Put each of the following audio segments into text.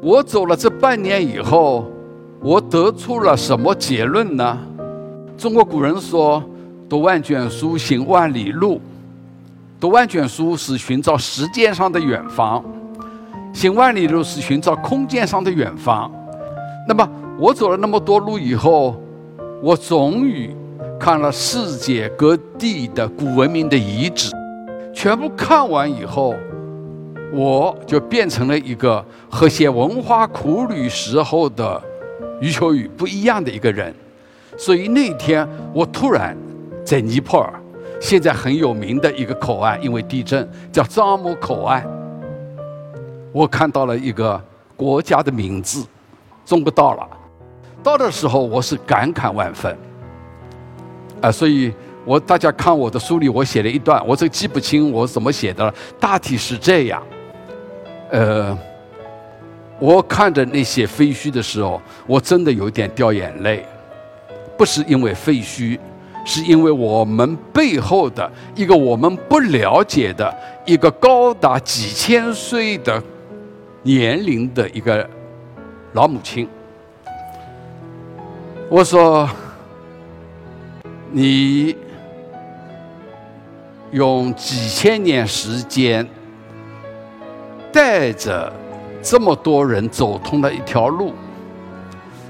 我走了这半年以后，我得出了什么结论呢？中国古人说：“读万卷书，行万里路。”读万卷书是寻找时间上的远方，行万里路是寻找空间上的远方。那么我走了那么多路以后，我终于看了世界各地的古文明的遗址，全部看完以后，我就变成了一个和写文化苦旅时候的余秋雨不一样的一个人。所以那天我突然在尼泊尔。现在很有名的一个口岸，因为地震叫樟木口岸。我看到了一个国家的名字，中国到了。到的时候，我是感慨万分。啊，所以我大家看我的书里，我写了一段，我这记不清我怎么写的了，大体是这样。呃，我看着那些废墟的时候，我真的有点掉眼泪，不是因为废墟。是因为我们背后的一个我们不了解的一个高达几千岁的年龄的一个老母亲。我说，你用几千年时间带着这么多人走通了一条路，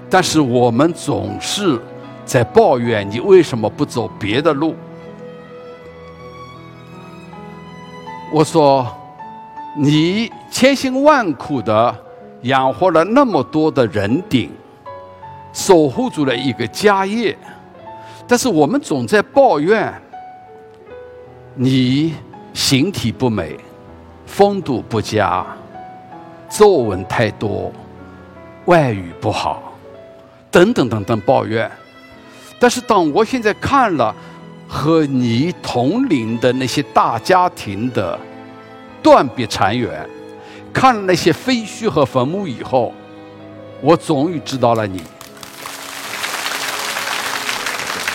但是我们总是。在抱怨你为什么不走别的路？我说，你千辛万苦的养活了那么多的人顶，守护住了一个家业，但是我们总在抱怨你形体不美，风度不佳，皱纹太多，外语不好，等等等等抱怨。但是，当我现在看了和你同龄的那些大家庭的断壁残垣，看了那些废墟和坟墓以后，我终于知道了你。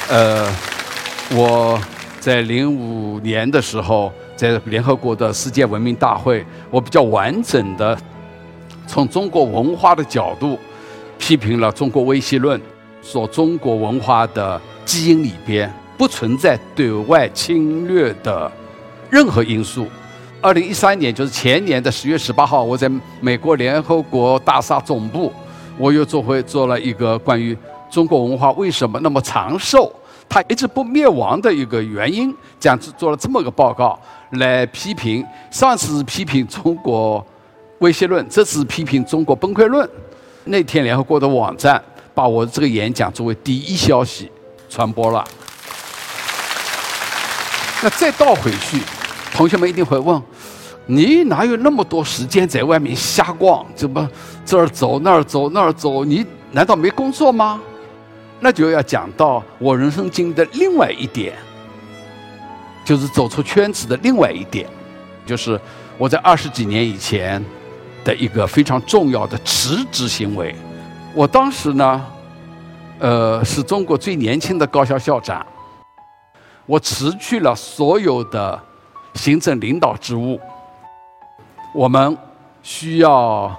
呃，我在零五年的时候，在联合国的世界文明大会，我比较完整的从中国文化的角度批评了中国威胁论。说中国文化的基因里边不存在对外侵略的任何因素。二零一三年，就是前年的十月十八号，我在美国联合国大厦总部，我又做回做了一个关于中国文化为什么那么长寿，他一直不灭亡的一个原因，这样子做了这么个报告来批评。上次批评中国威胁论，这次批评中国崩溃论。那天联合国的网站。把我这个演讲作为第一消息传播了。那再倒回去，同学们一定会问：你哪有那么多时间在外面瞎逛？怎么这儿走那儿走那儿走？你难道没工作吗？那就要讲到我人生经历的另外一点，就是走出圈子的另外一点，就是我在二十几年以前的一个非常重要的辞职行为。我当时呢，呃，是中国最年轻的高校校长。我辞去了所有的行政领导职务。我们需要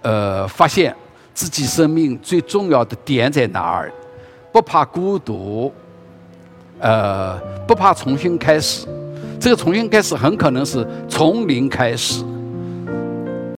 呃发现自己生命最重要的点在哪儿，不怕孤独，呃，不怕重新开始。这个重新开始很可能是从零开始。